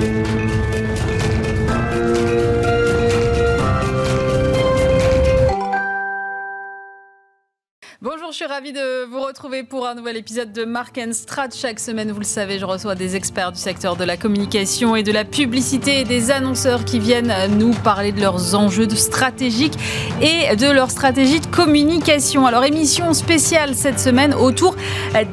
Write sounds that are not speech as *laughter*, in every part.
Bonjour, je suis ravie de vous retrouver pour un nouvel épisode de Mark Strat. Chaque semaine, vous le savez, je reçois des experts du secteur de la communication et de la publicité, des annonceurs qui viennent nous parler de leurs enjeux stratégiques et de leur stratégie de communication. Alors, émission spéciale cette semaine autour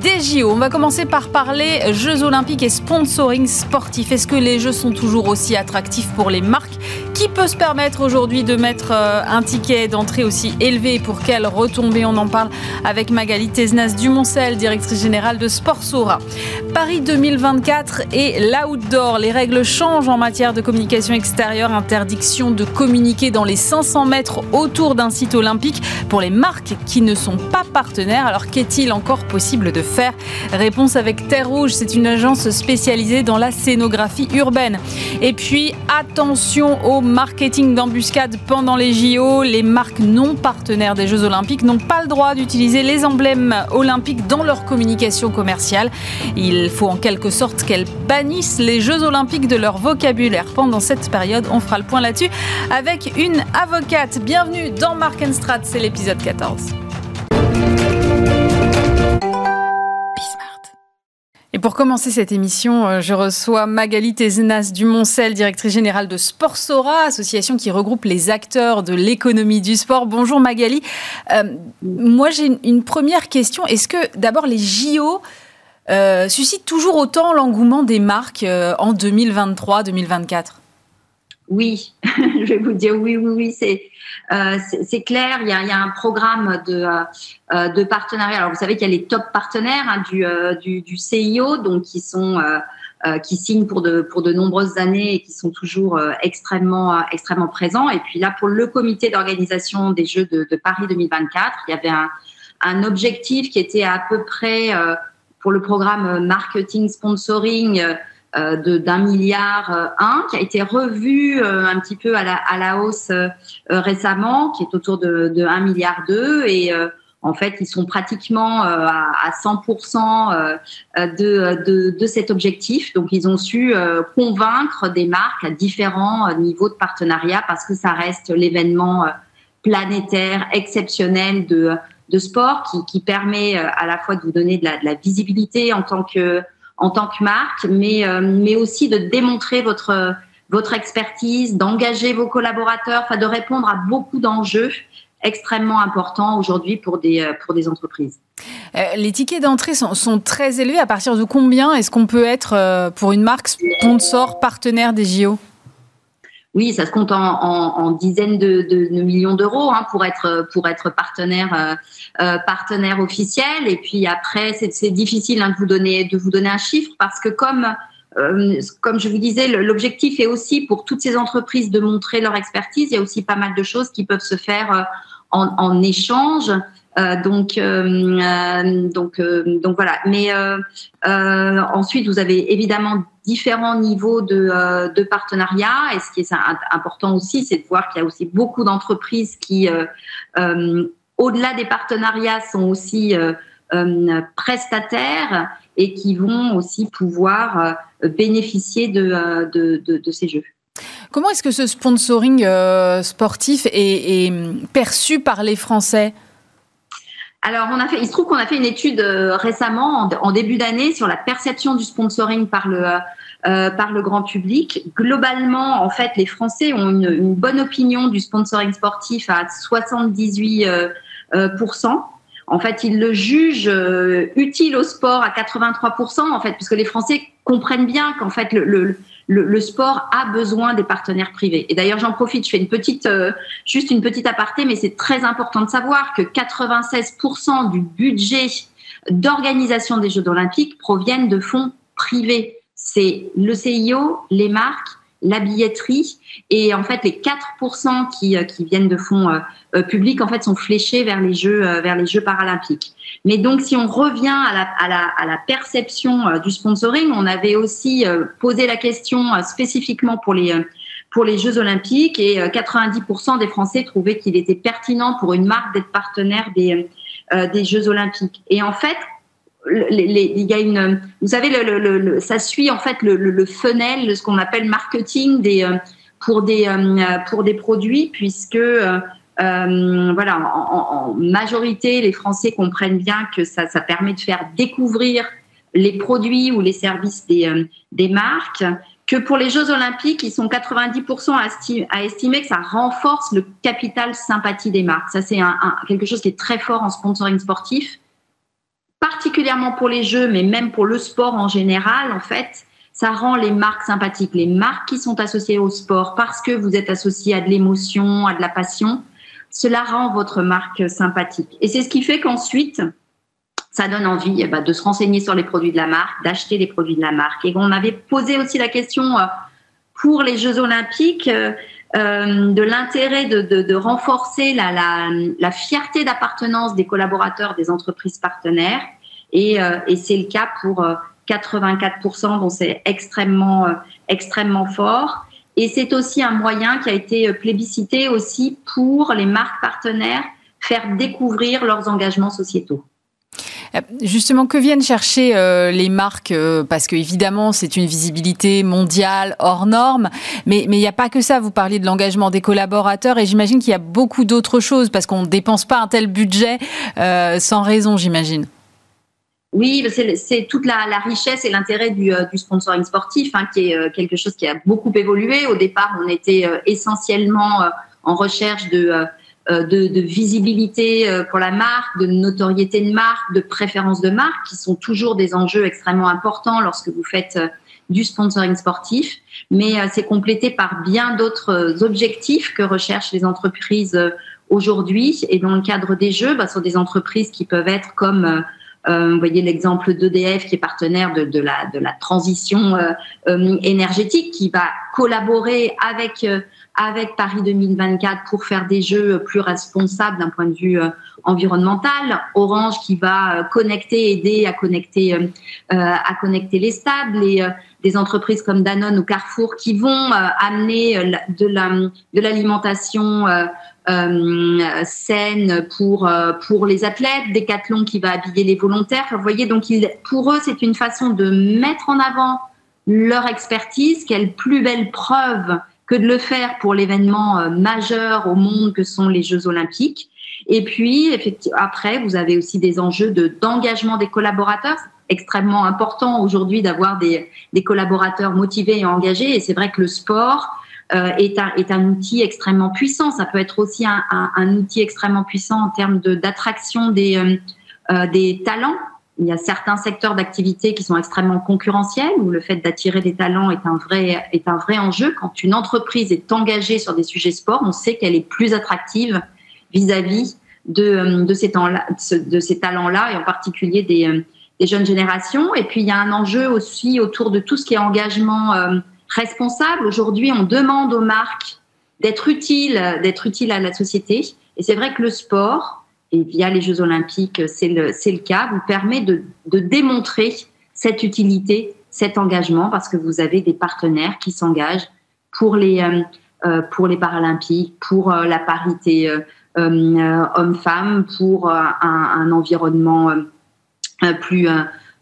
des JO. On va commencer par parler Jeux olympiques et sponsoring sportif. Est-ce que les Jeux sont toujours aussi attractifs pour les marques? Qui peut se permettre aujourd'hui de mettre euh, un ticket d'entrée aussi élevé? Pour quelle retombée? On en parle avec Magali Tesnas Dumoncel, directrice générale de Sportsora. Paris 2024 et l'outdoor. Les règles changent en matière de communication extérieure. Interdiction de communiquer dans les 500 mètres autour d'un site olympique pour les marques qui ne sont pas partenaires. Alors qu'est-il encore possible de faire? Réponse avec Terre Rouge. C'est une agence spécialisée dans la scénographie urbaine. Et puis attention au marketing d'embuscade pendant les JO. Les marques non partenaires des Jeux olympiques n'ont pas le droit d'utiliser utiliser les emblèmes olympiques dans leur communication commerciale. Il faut en quelque sorte qu'elles bannissent les Jeux olympiques de leur vocabulaire pendant cette période. On fera le point là-dessus avec une avocate. Bienvenue dans Mark Strat, c'est l'épisode 14. Et pour commencer cette émission, euh, je reçois Magali Tézenas Dumoncel, directrice générale de Sportsora, association qui regroupe les acteurs de l'économie du sport. Bonjour Magali. Euh, moi j'ai une première question. Est-ce que d'abord les JO euh, suscitent toujours autant l'engouement des marques en 2023-2024 oui, *laughs* je vais vous dire oui, oui, oui, c'est euh, clair. Il y, a, un programme de, euh, de partenariat. Alors vous savez qu'il y a les top partenaires hein, du, euh, du, CIO, donc qui sont euh, qui signent pour de pour de nombreuses années et qui sont toujours extrêmement extrêmement présents. Et puis là, pour le comité d'organisation des Jeux de, de, Paris 2024, il y avait un, un objectif qui était à peu près pour le programme marketing sponsoring euh, d'un milliard euh, un qui a été revu euh, un petit peu à la, à la hausse récemment, qui est autour de, de 1 milliard 2 et en fait, ils sont pratiquement à, à 100% de, de, de, cet objectif. Donc, ils ont su convaincre des marques à différents niveaux de partenariat parce que ça reste l'événement planétaire exceptionnel de, de sport qui, qui permet à la fois de vous donner de de la visibilité en tant que en tant que marque, mais, euh, aussi de démontrer votre, expertise, d'engager vos collaborateurs, enfin de répondre à beaucoup d'enjeux extrêmement importants aujourd'hui pour des, euh, entreprises. Euh, les tickets d'entrée sont, sont, très élevés. À partir de combien est-ce qu'on peut être, pour une marque, sponsor, partenaire des JO oui, ça se compte en, dizaines de, millions d'euros hein, pour être pour être partenaire euh, euh partenaire officiel. Et puis après, c'est difficile hein, de vous donner de vous donner un chiffre parce que comme euh, comme je vous disais, l'objectif est aussi pour toutes ces entreprises de montrer leur expertise. Il y a aussi pas mal de choses qui peuvent se faire en échange. Euh, donc, euh, donc, euh, donc voilà. Mais ensuite, vous avez évidemment différents niveaux de, de partenariat. Et ce qui est important aussi, c'est de voir qu'il y a aussi beaucoup d'entreprises qui, au-delà des partenariats, sont aussi prestataires et qui vont aussi pouvoir bénéficier de, ces jeux. Comment est-ce que ce sponsoring sportif est, perçu par les Français? Alors, on a fait, il se trouve qu'on a fait une étude euh, récemment, en, début d'année, sur la perception du sponsoring par le, euh, par le grand public. Globalement, en fait, les Français ont une, bonne opinion du sponsoring sportif à 78% euh, euh En fait, ils le jugent euh, utile au sport à 83%, en fait, puisque les Français comprennent bien qu'en fait, le le, sport a besoin des partenaires privés. Et d'ailleurs, j'en profite, je fais une petite, euh, juste une petite aparté, mais c'est très important de savoir que 96% du budget d'organisation des Jeux olympiques proviennent de fonds privés. C'est le CIO, les marques la billetterie et en fait les 4% qui, euh, qui viennent de fonds euh, euh, publics en fait sont fléchés vers les jeux vers les jeux paralympiques. Mais donc si on revient à la, à la, à la perception du sponsoring, on avait aussi posé la question spécifiquement pour les pour les Jeux olympiques et 90% des Français trouvaient qu'il était pertinent pour une marque d'être partenaire des des Jeux olympiques. Et en fait, il y a une, vous savez, ça suit en fait le, funnel, ce qu'on appelle marketing pour des pour des produits, puisque euh, voilà, en, majorité, les Français comprennent bien que ça, permet de faire découvrir les produits ou les services des, euh, marques. Que pour les Jeux Olympiques, ils sont 90% à, estimer que ça renforce le capital sympathie des marques. Ça, c'est quelque chose qui est très fort en sponsoring sportif, particulièrement pour les Jeux, mais même pour le sport en général, en fait ça rend les marques sympathiques. Les marques qui sont associées au sport parce que vous êtes associé à de l'émotion, à de la passion, cela rend votre marque sympathique. Et c'est ce qui fait qu'ensuite, ça donne envie eh ben, de se renseigner sur les produits de la marque, d'acheter les produits de la marque. Et on avait posé aussi la question euh, pour les Jeux olympiques euh, euh, de l'intérêt de, renforcer la, fierté d'appartenance des collaborateurs des entreprises partenaires. Et, et c'est le cas pour 84%, dont c'est extrêmement, extrêmement fort. Et c'est aussi un moyen qui a été plébiscité aussi pour les marques partenaires faire découvrir leurs engagements sociétaux. Euh, justement, que viennent chercher euh, les marques euh, Parce que évidemment, c'est une visibilité mondiale hors norme, mais il n'y a pas que ça. Vous parliez de l'engagement des collaborateurs, et j'imagine qu'il y a beaucoup d'autres choses parce qu'on ne dépense pas un tel budget sans raison, j'imagine. Oui, c'est toute la, richesse et l'intérêt du, sponsoring sportif, hein, qui est quelque chose qui a beaucoup évolué. Au départ, on était essentiellement en recherche de, de, visibilité pour la marque, de notoriété de marque, de préférence de marque, qui sont toujours des enjeux extrêmement importants lorsque vous faites du sponsoring sportif. Mais c'est complété par bien d'autres objectifs que recherchent les entreprises aujourd'hui. Et dans le cadre des jeux, bah, sont des entreprises qui peuvent être comme euh, vous voyez l'exemple d'EDF qui est partenaire de, la, de la transition euh, euh, énergétique, qui va collaborer avec avec Paris 2024 pour faire des jeux plus responsables d'un point de vue environnemental. Orange qui va connecter, aider à connecter, à connecter les stades. Des entreprises comme Danone ou Carrefour qui vont amener de la de l'alimentation euh, scène pour euh, pour les athlètes, Decathlon qui va habiller les volontaires. Vous voyez, donc pour eux, c'est une façon de mettre en avant leur expertise. Quelle plus belle preuve que de le faire pour l'événement euh, majeur au monde que sont les Jeux Olympiques. Et puis, après, vous avez aussi des enjeux de d'engagement des collaborateurs. Extrêmement important aujourd'hui d'avoir des, collaborateurs motivés et engagés. Et c'est vrai que le sport, euh, est, un, est, un, outil extrêmement puissant. Ça peut être aussi un, outil extrêmement puissant en termes d'attraction des, euh, euh, des talents. Il y a certains secteurs d'activité qui sont extrêmement concurrentiels où le fait d'attirer des talents est un vrai est un vrai enjeu. Quand une entreprise est engagée sur des sujets sport, on sait qu'elle est plus attractive vis-à-vis de, de ces, ces talents-là et en particulier des, des jeunes générations. Et puis il y a un enjeu aussi autour de tout ce qui est engagement responsable. Aujourd'hui, on demande aux marques d'être utiles, d'être utiles à la société. Et c'est vrai que le sport, et via les Jeux Olympiques, c'est le, le cas, vous permet de, de démontrer cette utilité, cet engagement, parce que vous avez des partenaires qui s'engagent pour les, euh, euh pour les Paralympiques, pour euh, la parité euh, euh homme-femme, pour un, environnement plus,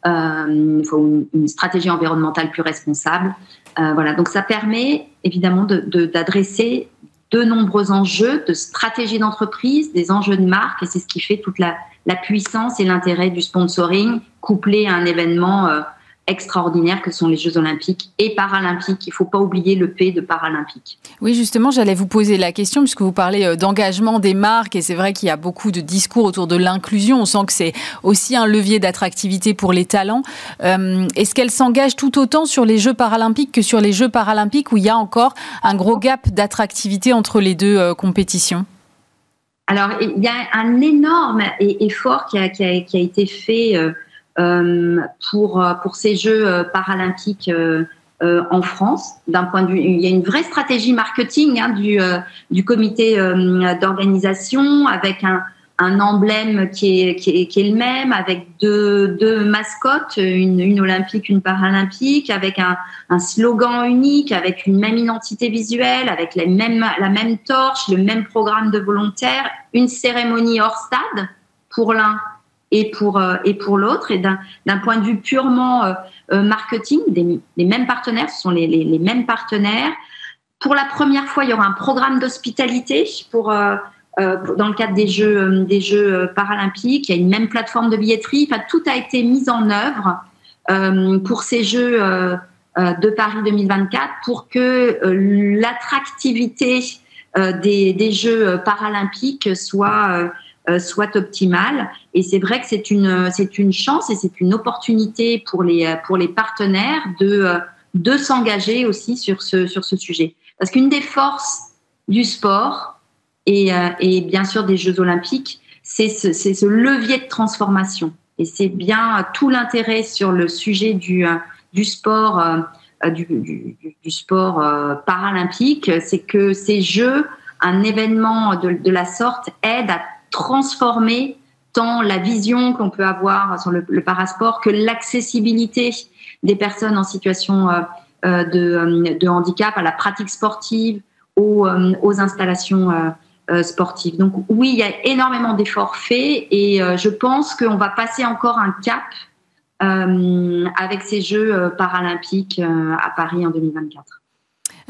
une, une stratégie environnementale plus responsable. Euh, voilà, donc ça permet évidemment d'adresser de, de, nombreux enjeux de stratégie d'entreprise, des enjeux de marque, et c'est ce qui fait toute la, la puissance et l'intérêt du sponsoring couplé à un événement euh, extraordinaires que sont les Jeux olympiques et paralympiques. Il ne faut pas oublier le P de paralympique. Oui, justement, j'allais vous poser la question puisque vous parlez euh, d'engagement des marques et c'est vrai qu'il y a beaucoup de discours autour de l'inclusion. On sent que c'est aussi un levier d'attractivité pour les talents. Euh, est-ce qu'elles s'engagent tout autant sur les Jeux paralympiques que sur les Jeux paralympiques où il y a encore un gros gap d'attractivité entre les deux euh, compétitions? Alors, il y a un énorme effort qui a, qui a, qui a été fait pour, euh, pour ces Jeux euh, paralympiques en France. D'un point de vue, il y a une vraie stratégie marketing hein, du, du comité d'organisation avec un, un emblème qui est, qui est, qui, est, le même, avec deux, deux mascottes, une, une, olympique, une paralympique, avec un, un, slogan unique, avec une même identité visuelle, avec les mêmes, la même torche, le même programme de volontaires, une cérémonie hors stade pour l'un et pour, et pour l'autre. Et d'un point de vue purement marketing, les mêmes partenaires, ce sont les, les, mêmes partenaires. Pour la première fois, il y aura un programme d'hospitalité pour euh, dans le cadre des Jeux, euh, des Jeux euh, paralympiques. Il y a une même plateforme de billetterie. Tout a été mis en œuvre pour ces Jeux de Paris 2024 pour que l'attractivité des, des, Jeux paralympiques soit soit optimale. Et c'est vrai que c'est une c'est une chance et c'est une opportunité pour les pour les partenaires de de s'engager aussi sur ce sur ce sujet. Parce qu'une des forces du sport, euh, et, bien sûr des Jeux olympiques, c'est ce, levier de transformation. Et c'est bien tout l'intérêt sur le sujet du, euh, du sport, euh, du, sport paralympique, c'est que ces Jeux, un événement de, la sorte, aide à transformer tant la vision qu'on peut avoir sur le, parasport que l'accessibilité des personnes en situation de, handicap à la pratique sportive, aux, installations euh, sportive. Donc oui, il y a énormément d'efforts faits et euh, je pense qu'on va passer encore un cap euh, avec ces Jeux paralympiques à Paris en 2024.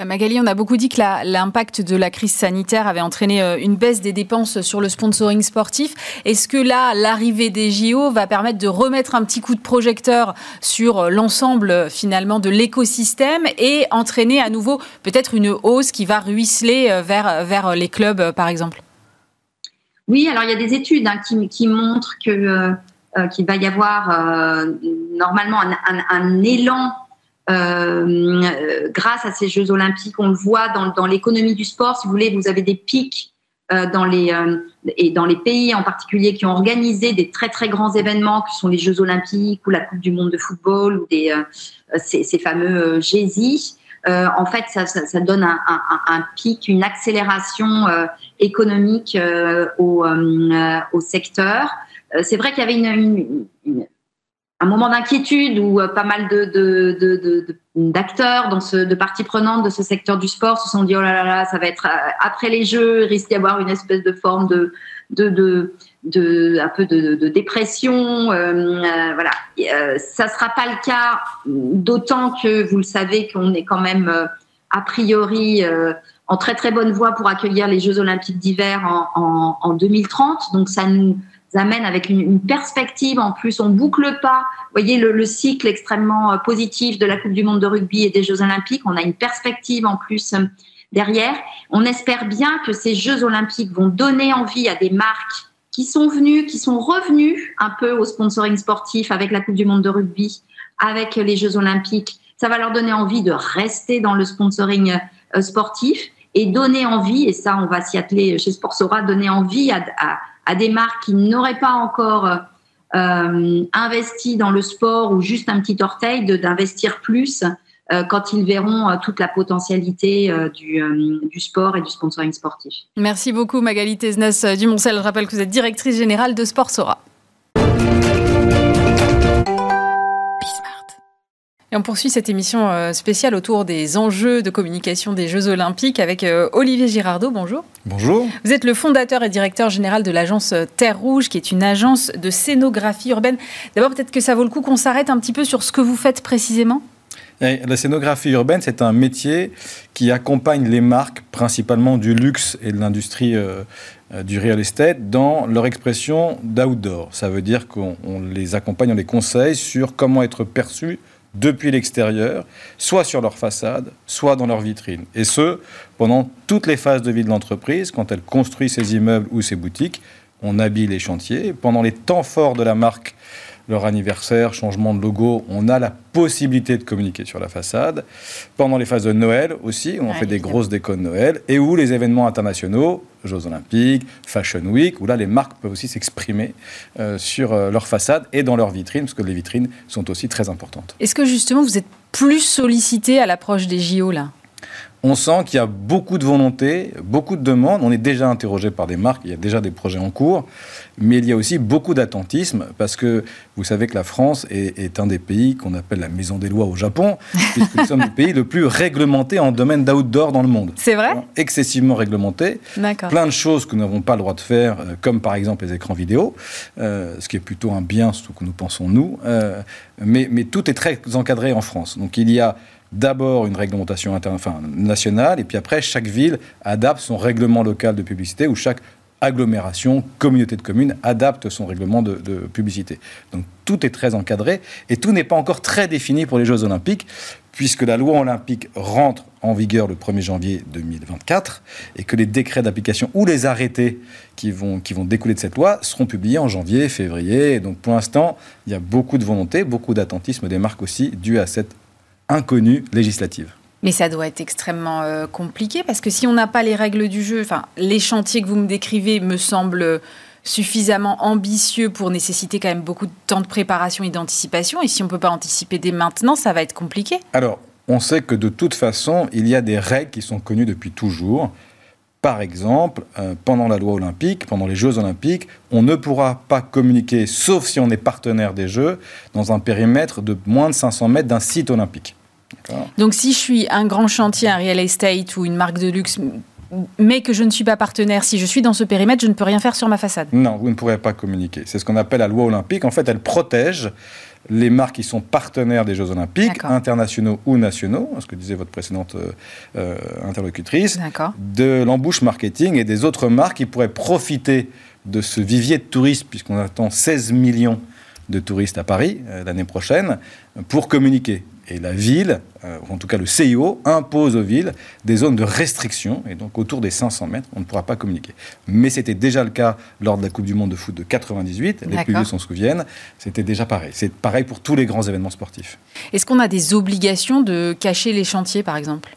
Magali, on a beaucoup dit que l'impact de la crise sanitaire avait entraîné euh, une baisse des dépenses sur le sponsoring sportif. Est-ce que là, l'arrivée des JO va permettre de remettre un petit coup de projecteur sur euh, l'ensemble finalement de l'écosystème et entraîner à nouveau peut-être une hausse qui va ruisseler euh, vers, vers les clubs, par exemple? Oui, alors il y a des études hein, qui, montrent que qu'il va y avoir normalement un élan euh, grâce à ces Jeux olympiques. On le voit dans, dans l'économie du sport. Si vous voulez, vous avez des pics euh, dans les euh, et dans les pays en particulier qui ont organisé des très très grands événements, qui sont les Jeux olympiques ou la Coupe du monde de football ou des ces, ces, fameux GESI. en fait, ça, ça, ça donne un, un, un, pic, une accélération économique au, au secteur. C'est vrai qu'il y avait une, une, une un moment d'inquiétude où euh, pas mal d'acteurs, dans ce, de parties prenantes de ce secteur du sport se sont dit oh là là là, ça va être euh, après les Jeux, il risque d'y avoir une espèce de forme de, de, de, un peu de, dépression. Euh, voilà, ça sera pas le cas, d'autant que vous le savez qu'on est quand même a priori en très très bonne voie pour accueillir les Jeux Olympiques d'hiver en, en, en 2030. Donc ça nous amène avec une, perspective. En plus, on boucle pas. Vous voyez le, cycle extrêmement euh, positif de la Coupe du Monde de rugby et des Jeux Olympiques. On a une perspective en plus euh, derrière. On espère bien que ces Jeux Olympiques vont donner envie à des marques qui sont venues, qui sont revenues un peu au sponsoring sportif avec la Coupe du Monde de rugby, avec les Jeux Olympiques. Ça va leur donner envie de rester dans le sponsoring euh, sportif et donner envie, et ça on va s'y atteler chez Sportsora, donner envie à, à à des marques qui n'auraient pas encore euh, investi dans le sport ou juste un petit orteil, d'investir plus euh, quand ils verront euh, toute la potentialité du, sport et du sponsoring sportif. Merci beaucoup Magali Tesnes du Moncel. Je rappelle que vous êtes directrice générale de Sport On poursuit cette émission euh, spéciale autour des enjeux de communication des Jeux Olympiques avec euh, Olivier Girardot. Bonjour. Bonjour. Vous êtes le fondateur et directeur général de l'agence euh, Terre Rouge, qui est une agence de scénographie urbaine. D'abord, peut-être que ça vaut le coup qu'on s'arrête un petit peu sur ce que vous faites précisément? La scénographie urbaine, c'est un métier qui accompagne les marques, principalement du luxe et de l'industrie du real estate, dans leur expression d'outdoor. Ça veut dire qu'on les accompagne, on les conseille sur comment être perçus depuis l'extérieur, soit sur leur façade, soit dans leur vitrine. Et ce, pendant toutes les phases de vie de l'entreprise, quand elle construit ses immeubles ou ses boutiques, on habille les chantiers. Pendant les temps forts de la marque, leur anniversaire, changement de logo, on a la possibilité de communiquer sur la façade. Pendant les phases de Noël aussi, on fait des grosses décos de Noël, et où les événements internationaux, Jeux Olympiques, Fashion Week, où là les marques peuvent aussi s'exprimer euh, sur euh, leur façade et dans leurs vitrines, parce que les vitrines sont aussi très importantes. Est-ce que justement vous êtes plus sollicité à l'approche des JO là? On sent qu'il y a beaucoup de volonté, beaucoup de demandes. On est déjà interrogé par des marques, il y a déjà des projets en cours, mais il y a aussi beaucoup d'attentisme parce que vous savez que la France est, un des pays qu'on appelle la maison des lois au Japon, *laughs* puisque nous sommes le pays le plus réglementé en domaine d'outdoor dans le monde. C'est vrai Excessivement réglementé. Plein de choses que nous n'avons pas le droit de faire, euh, comme par exemple les écrans vidéo, euh, ce qui est plutôt un bien, ce que nous pensons nous. Euh, mais, mais tout est très encadré en France. Donc il y a d'abord une réglementation nationale, et puis après, chaque ville adapte son règlement local de publicité, ou chaque agglomération, communauté de communes adapte son règlement de, publicité. Donc tout est très encadré, et tout n'est pas encore très défini pour les Jeux olympiques, puisque la loi olympique rentre en vigueur le 1er janvier 2024, et que les décrets d'application ou les arrêtés qui vont, qui vont découler de cette loi seront publiés en janvier, février. donc pour l'instant, il y a beaucoup de volonté, beaucoup d'attentisme des marques aussi, dû à cette inconnue législative. Mais ça doit être extrêmement euh, compliqué parce que si on n'a pas les règles du jeu, enfin, les chantiers que vous me décrivez me semblent suffisamment ambitieux pour nécessiter quand même beaucoup de temps de préparation et d'anticipation. Et si on ne peut pas anticiper dès maintenant, ça va être compliqué. Alors, on sait que de toute façon, il y a des règles qui sont connues depuis toujours. Par exemple, euh, pendant la loi olympique, pendant les Jeux olympiques, on ne pourra pas communiquer, sauf si on est partenaire des Jeux, dans un périmètre de moins de 500 mètres d'un site olympique. Donc si je suis un grand chantier, un real estate ou une marque de luxe, mais que je ne suis pas partenaire, si je suis dans ce périmètre, je ne peux rien faire sur ma façade. Non, vous ne pourrez pas communiquer. C'est ce qu'on appelle la loi olympique. En fait, elle protège les marques qui sont partenaires des Jeux Olympiques, internationaux ou nationaux, ce que disait votre précédente euh, euh, interlocutrice, de l'embouche marketing et des autres marques qui pourraient profiter de ce vivier de touristes, puisqu'on attend 16 millions de touristes à Paris euh, l'année prochaine, pour communiquer. Et la ville, euh, en tout cas le CIO, impose aux villes des zones de restriction. Et donc autour des 500 mètres, on ne pourra pas communiquer. Mais c'était déjà le cas lors de la Coupe du Monde de foot de 98. Les plus vieux s'en souviennent. C'était déjà pareil. C'est pareil pour tous les grands événements sportifs. Est-ce qu'on a des obligations de cacher les chantiers, par exemple?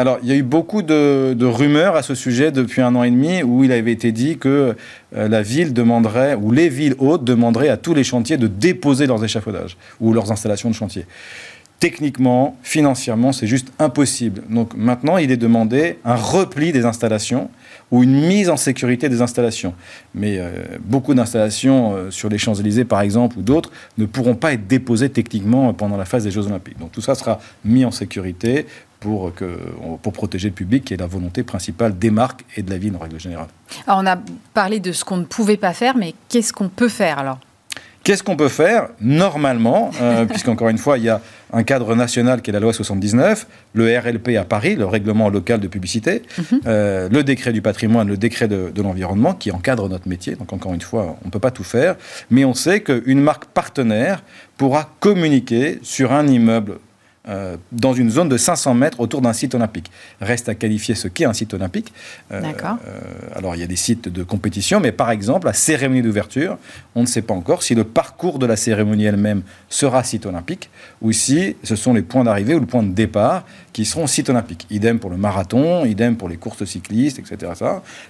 Alors, il y a eu beaucoup de, rumeurs à ce sujet depuis un an et demi où il avait été dit que euh, la ville demanderait, ou les villes hautes demanderaient à tous les chantiers de déposer leurs échafaudages ou leurs installations de chantier techniquement, financièrement, c'est juste impossible. Donc maintenant, il est demandé un repli des installations ou une mise en sécurité des installations. Mais euh, beaucoup d'installations euh, sur les Champs-Élysées, par exemple, ou d'autres, ne pourront pas être déposées techniquement pendant la phase des Jeux Olympiques. Donc tout ça sera mis en sécurité pour, que, pour protéger le public, qui est la volonté principale des marques et de la ville en règle générale. Alors on a parlé de ce qu'on ne pouvait pas faire, mais qu'est-ce qu'on peut faire alors? Qu'est-ce qu'on peut faire normalement, euh, *laughs* puisqu'encore une fois, il y a un cadre national qui est la loi 79, le RLP à Paris, le règlement local de publicité, mhm. euh, le décret du patrimoine, le décret de, de l'environnement qui encadre notre métier. Donc encore une fois, on ne peut pas tout faire, mais on sait qu'une marque partenaire pourra communiquer sur un immeuble euh, dans une zone de 500 mètres autour d'un site olympique. Reste à qualifier ce qu'est un site olympique. Euh. Euh, alors, il y a des sites de compétition, mais par exemple, la cérémonie d'ouverture, on ne sait pas encore si le parcours de la cérémonie elle-même sera site olympique ou si ce sont les points d'arrivée ou le point de départ qui seront site olympique. Idem pour le marathon, idem pour les courses cyclistes, etc.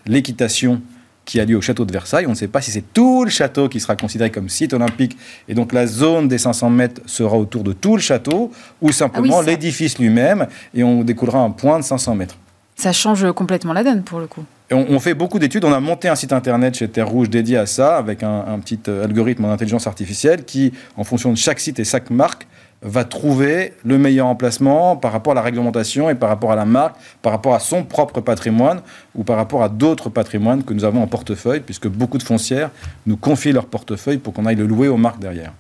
L'équitation qui a lieu au château de Versailles. On ne sait pas si c'est tout le château qui sera considéré comme site olympique et donc la zone des 500 mètres sera autour de tout le château ou simplement ah l'édifice lui-même et on découlera un point de 500 mètres. Ça change complètement la donne pour le coup. on, fait beaucoup d'études. On a monté un site internet chez Terre Rouge dédié à ça, avec un, un petit euh, algorithme en intelligence artificielle qui, en fonction de chaque site et chaque marque, va trouver le meilleur emplacement par rapport à la réglementation et par rapport à la marque, par rapport à son propre patrimoine ou par rapport à d'autres patrimoines que nous avons en portefeuille, puisque beaucoup de foncières nous confient leur portefeuille pour qu'on aille le louer aux marques derrière.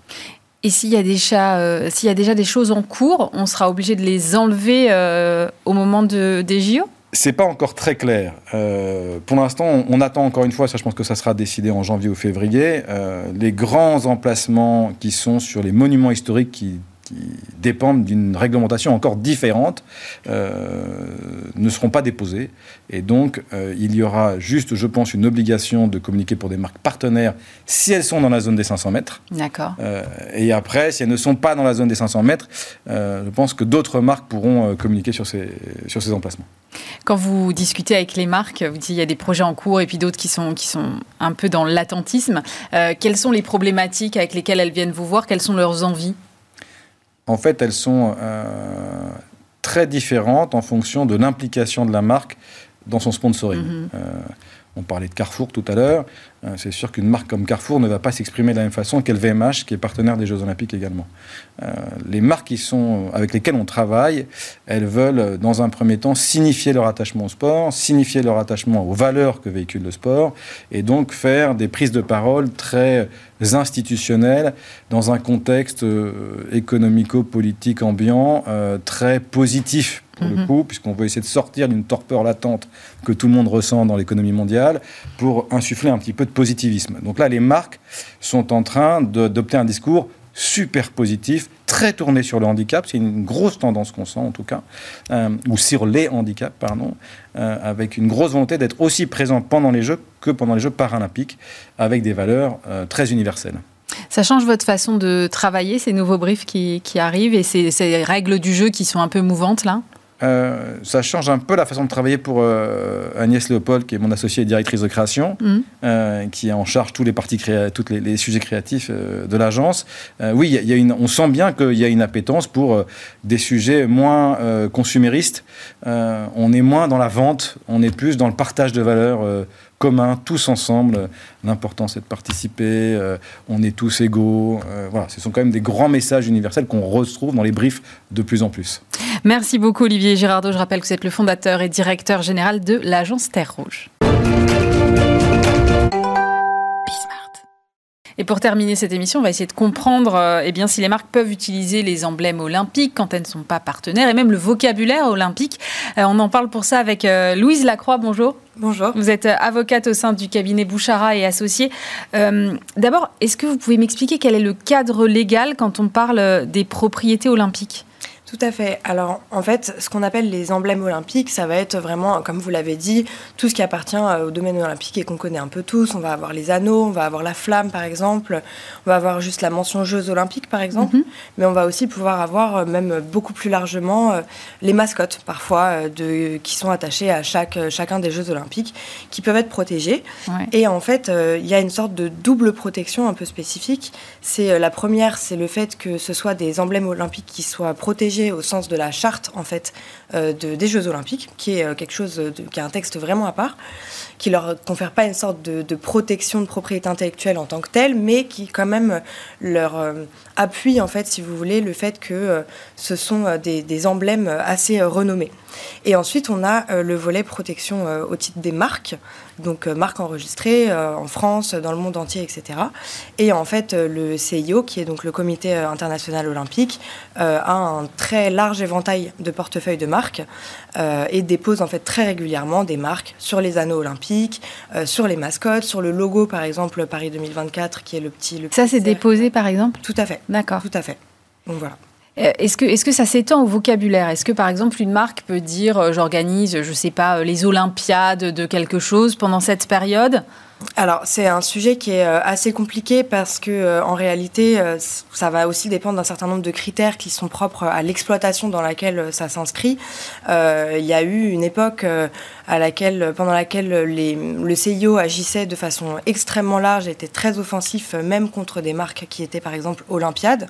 Et s'il y, a déjà, euh, s'il y a déjà des choses en cours, on sera obligé de les enlever euh, au moment de, des JO c'est pas encore très clair. Euh, pour l'instant, on, on, attend encore une fois, ça je pense que ça sera décidé en janvier ou février, les grands emplacements qui sont sur les monuments historiques qui qui dépendent d'une réglementation encore différente euh, ne seront pas déposées. Et donc, euh, il y aura juste, je pense, une obligation de communiquer pour des marques partenaires si elles sont dans la zone des 500 mètres. D'accord. Euh, et après, si elles ne sont pas dans la zone des 500 mètres, je pense que d'autres marques pourront communiquer sur ces, sur ces emplacements. Quand vous discutez avec les marques, vous dites qu'il y a des projets en cours et puis d'autres qui sont, qui sont un peu dans l'attentisme. quelles sont les problématiques avec lesquelles elles viennent vous voir? Quelles sont leurs envies? En fait, elles sont euh, très différentes en fonction de l'implication de la marque dans son sponsoring. Mhm. On parlait de Carrefour tout à l'heure. Euh, c'est sûr qu'une marque comme Carrefour ne va pas s'exprimer de la même façon qu'elle VMH, qui est partenaire des Jeux Olympiques également. Euh, les marques qui sont, avec lesquelles on travaille, elles veulent, dans un premier temps, signifier leur attachement au sport, signifier leur attachement aux valeurs que véhicule le sport, et donc faire des prises de parole très institutionnelles dans un contexte euh, économico-politique ambiant très positif pour le mhm. coup, puisqu'on veut essayer de sortir d'une torpeur latente que tout le monde ressent dans l'économie mondiale pour insuffler un petit peu de positivisme. Donc là, les marques sont en train d'adopter un discours super positif, très tourné sur le handicap. C'est une grosse tendance qu'on sent en tout cas, euh, ou sur les handicaps, pardon, euh, avec une grosse volonté d'être aussi présent pendant les Jeux que pendant les Jeux paralympiques, avec des valeurs euh, très universelles. Ça change votre façon de travailler, ces nouveaux briefs qui, qui arrivent et ces, ces, règles du jeu qui sont un peu mouvantes là? Euh, ça change un peu la façon de travailler pour euh, Agnès Léopold, qui est mon associée et directrice de création, mm. euh, qui est en charge tous les parties tous les, sujets créatifs de l'agence. oui, y a une, on sent bien qu'il y a une appétence pour des sujets moins consuméristes. on est moins dans la vente, on est plus dans le partage de valeurs commun, tous ensemble. L'important, c'est de participer. Euh, on est tous égaux. Euh, voilà, ce sont quand même des grands messages universels qu'on retrouve dans les briefs de plus en plus. Merci beaucoup, Olivier Girardot. Je rappelle que vous êtes le fondateur et directeur général de l'agence Terre Rouge. Et pour terminer cette émission, on va essayer de comprendre euh, eh bien, si les marques peuvent utiliser les emblèmes olympiques quand elles ne sont pas partenaires et même le vocabulaire olympique. Euh, on en parle pour ça avec euh, Louise Lacroix. Bonjour. Bonjour. Vous êtes avocate au sein du cabinet Bouchara et associé. D'abord, est-ce que vous pouvez m'expliquer quel est le cadre légal quand on parle des propriétés olympiques? Tout à fait. Alors, en fait, ce qu'on appelle les emblèmes olympiques, ça va être vraiment, comme vous l'avez dit, tout ce qui appartient euh, au domaine olympique et qu'on connaît un peu tous. On va avoir les anneaux, on va avoir la flamme, par exemple. On va avoir juste la mention Jeux olympiques, par exemple. Mhm. Mais on va aussi pouvoir avoir, euh, même beaucoup plus largement, euh, les mascottes, parfois, de, qui sont attachées à chaque, chacun des Jeux olympiques, qui peuvent être protégées. Et en fait, il y a une sorte de double protection un peu spécifique. C'est la première, c'est le fait que ce soit des emblèmes olympiques qui soient protégés au sens de la charte en fait euh, des Jeux Olympiques, qui est euh, quelque chose qui est un texte vraiment à part, qui leur confère pas une sorte de, protection de propriété intellectuelle en tant que telle, mais qui quand même leur euh, appuie en fait, si vous voulez, le fait que ce sont des, des, emblèmes assez renommés. Et ensuite, on a le volet protection au titre des marques donc euh, marque enregistrée euh, en France, dans le monde entier, etc. Et en fait, euh, le CIO, qui est donc le Comité international olympique, a un très large éventail de portefeuilles de marques et dépose en fait très régulièrement des marques sur les anneaux olympiques, sur les mascottes, sur le logo par exemple Paris 2024, qui est le petit. Le Ça, c'est déposé par exemple? Tout à fait. D'accord. Tout à fait. Donc voilà. Euh, est-ce que, est que ça s'étend au vocabulaire? Est-ce que par exemple une marque peut dire euh, j'organise, je ne sais pas, euh, les Olympiades de quelque chose pendant cette période? Alors c'est un sujet qui est assez compliqué parce que en réalité ça va aussi dépendre d'un certain nombre de critères qui sont propres à l'exploitation dans laquelle ça s'inscrit. Il y a eu une époque à laquelle, pendant laquelle le CIO agissait de façon extrêmement large et était très offensif même contre des marques qui étaient par exemple Olympiades.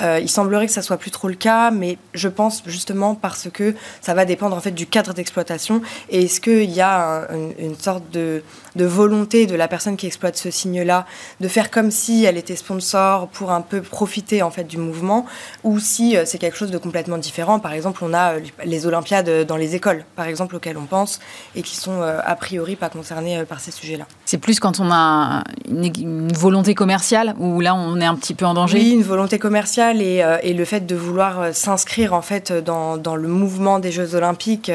Il semblerait que ça soit plus trop le cas, mais je pense justement parce que ça va dépendre en fait du cadre d'exploitation. Et est-ce qu'il y a une sorte de, de volonté de la personne qui exploite ce signe-là de faire comme si elle était sponsor pour un peu profiter en fait du mouvement, ou si euh, c'est quelque chose de complètement différent. Par exemple, on a euh, les Olympiades dans les écoles, par exemple, auxquelles on pense, et qui sont euh, a priori pas concernées par ces sujets-là. C'est plus quand on a une, volonté commerciale, où là on est un petit peu en danger? Oui, une volonté commerciale et, et le fait de vouloir s'inscrire en fait dans, dans, le mouvement des Jeux Olympiques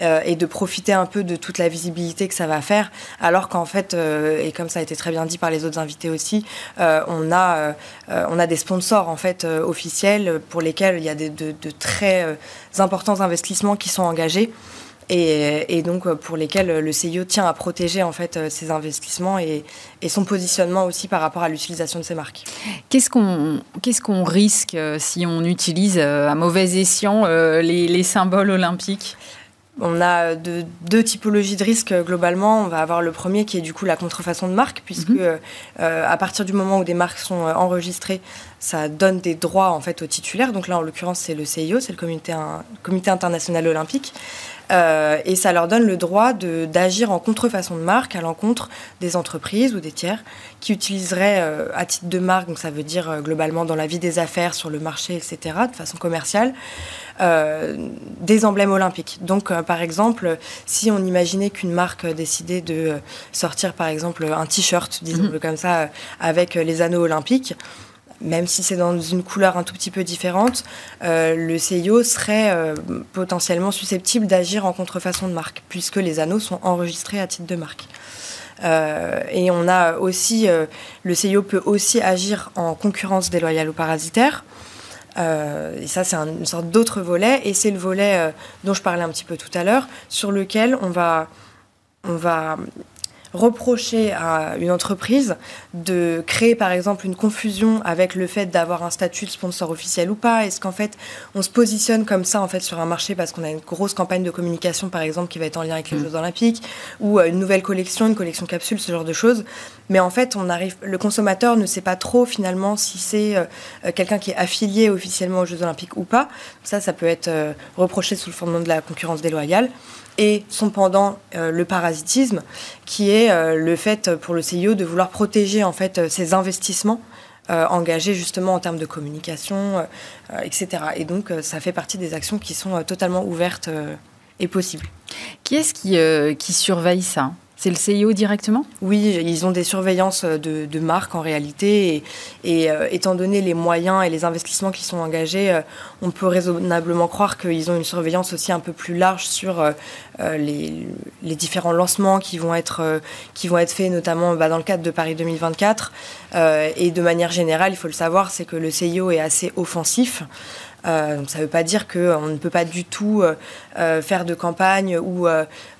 et de profiter un peu de toute la visibilité que ça va faire, alors qu'en fait euh, et comme ça a été très bien dit par les autres invités aussi, euh, on, a, euh, on a des sponsors en fait officiels pour lesquels il y a de, très importants investissements qui sont engagés. Et, donc pour lesquels le CIO tient à protéger en fait ces investissements et, son positionnement aussi par rapport à l'utilisation de ces marques. Qu'est-ce qu'on qu'est-ce qu'on risque si on utilise à mauvais escient les symboles olympiques? On a deux typologies de risques euh, globalement. On va avoir le premier qui est du coup la contrefaçon de marque, puisque mhm. euh, à partir du moment où des marques sont euh, enregistrées, ça donne des droits en fait aux titulaires. Donc là, en l'occurrence, c'est le CIO, c'est le comité, comité international olympique. Euh, et ça leur donne le droit d'agir en contrefaçon de marque à l'encontre des entreprises ou des tiers qui utiliseraient euh, à titre de marque, donc ça veut dire euh, globalement dans la vie des affaires, sur le marché, etc., de façon commerciale, des emblèmes olympiques. Donc par exemple, si on imaginait qu'une marque décidait de sortir par exemple un t-shirt, disons-le mhm. comme ça, avec les anneaux olympiques, même si c'est dans une couleur un tout petit peu différente, euh, le CIO serait euh, potentiellement susceptible d'agir en contrefaçon de marque, puisque les anneaux sont enregistrés à titre de marque. Euh, et on a aussi, le CIO peut aussi agir en concurrence déloyale ou parasitaire. et ça, c'est une sorte d'autre volet, et c'est le volet dont je parlais un petit peu tout à l'heure, sur lequel on va, on va reprocher à une entreprise de créer par exemple une confusion avec le fait d'avoir un statut de sponsor officiel ou pas Est-ce qu'en fait on se positionne comme ça en fait sur un marché parce qu'on a une grosse campagne de communication par exemple qui va être en lien avec les mm. Jeux Olympiques ou euh, une nouvelle collection, une collection capsule, ce genre de choses mais en fait, on arrive, le consommateur ne sait pas trop finalement si c'est euh, euh, quelqu'un qui est affilié officiellement aux Jeux Olympiques ou pas. Ça, ça peut être reproché sous le fondement de la concurrence déloyale et son pendant, euh, le parasitisme, qui est euh, le fait pour le CIO de vouloir protéger en fait ses investissements euh, engagés justement en termes de communication, etc. Et donc ça fait partie des actions qui sont totalement ouvertes et possibles. Qui est-ce qui surveille ça? C'est le CIO directement? Oui, ils ont des surveillances de, de marque en réalité. Et, euh, étant donné les moyens et les investissements qui sont engagés, euh, on peut raisonnablement croire qu'ils ont une surveillance aussi un peu plus large sur euh, les, différents lancements qui vont être, qui faits, notamment bah, dans le cadre de Paris 2024. et de manière générale, il faut le savoir, c'est que le CIO est assez offensif. Euh, ça ne veut pas dire qu'on ne peut pas du tout euh, euh, faire de campagne ou,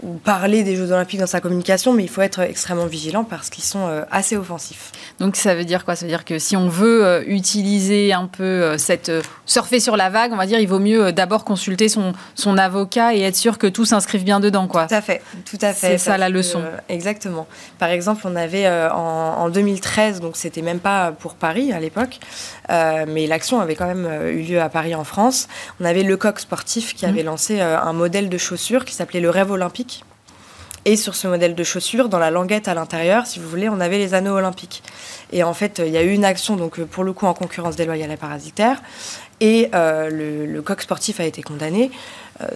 ou, parler des Jeux Olympiques dans sa communication, mais il faut être extrêmement vigilant parce qu'ils sont assez offensifs. Donc ça veut dire quoi? Ça veut dire que si on veut utiliser un peu cette surfer sur la vague, on va dire, il vaut mieux d'abord consulter son, son avocat et être sûr que tout s'inscrive bien dedans, quoi. Tout à fait, tout à fait. C'est ça la leçon. exactement. Par exemple, on avait en, en 2013, donc c'était même pas pour Paris à l'époque, mais l'action avait quand même eu lieu à Paris en France, on avait le coq sportif qui avait mmh. lancé euh, un modèle de chaussure qui s'appelait le rêve olympique. Et sur ce modèle de chaussure, dans la languette à l'intérieur, si vous voulez, on avait les anneaux olympiques. Et en fait, il y a eu une action, donc euh, pour le coup en concurrence déloyale et parasitaire. Et euh, le, coq sportif a été condamné,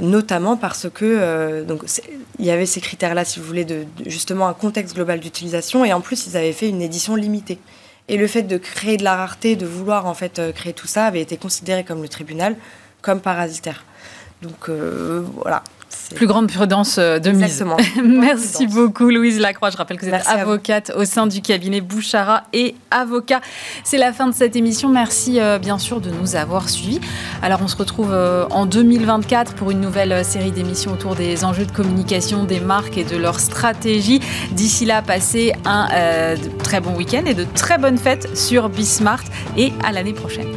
notamment parce que donc il y avait ces critères-là, si vous voulez, de, justement un contexte global d'utilisation. Et en plus, ils avaient fait une édition limitée. Et le fait de créer de la rareté, de vouloir en fait euh, créer tout ça, avait été considéré comme le tribunal comme parasitaire. Donc euh, voilà, plus grande prudence euh, de mise. *laughs* Merci beaucoup Louise Lacroix. Je rappelle que vous êtes avocate au sein du cabinet Bouchara et avocat. C'est la fin de cette émission. Merci euh, bien sûr de nous avoir suivis. Alors on se retrouve euh, en 2024 pour une nouvelle série d'émissions autour des enjeux de communication des marques et de leur stratégie. D'ici là, passez un très bon week-end et de très bonnes fêtes sur Bismart et à l'année prochaine.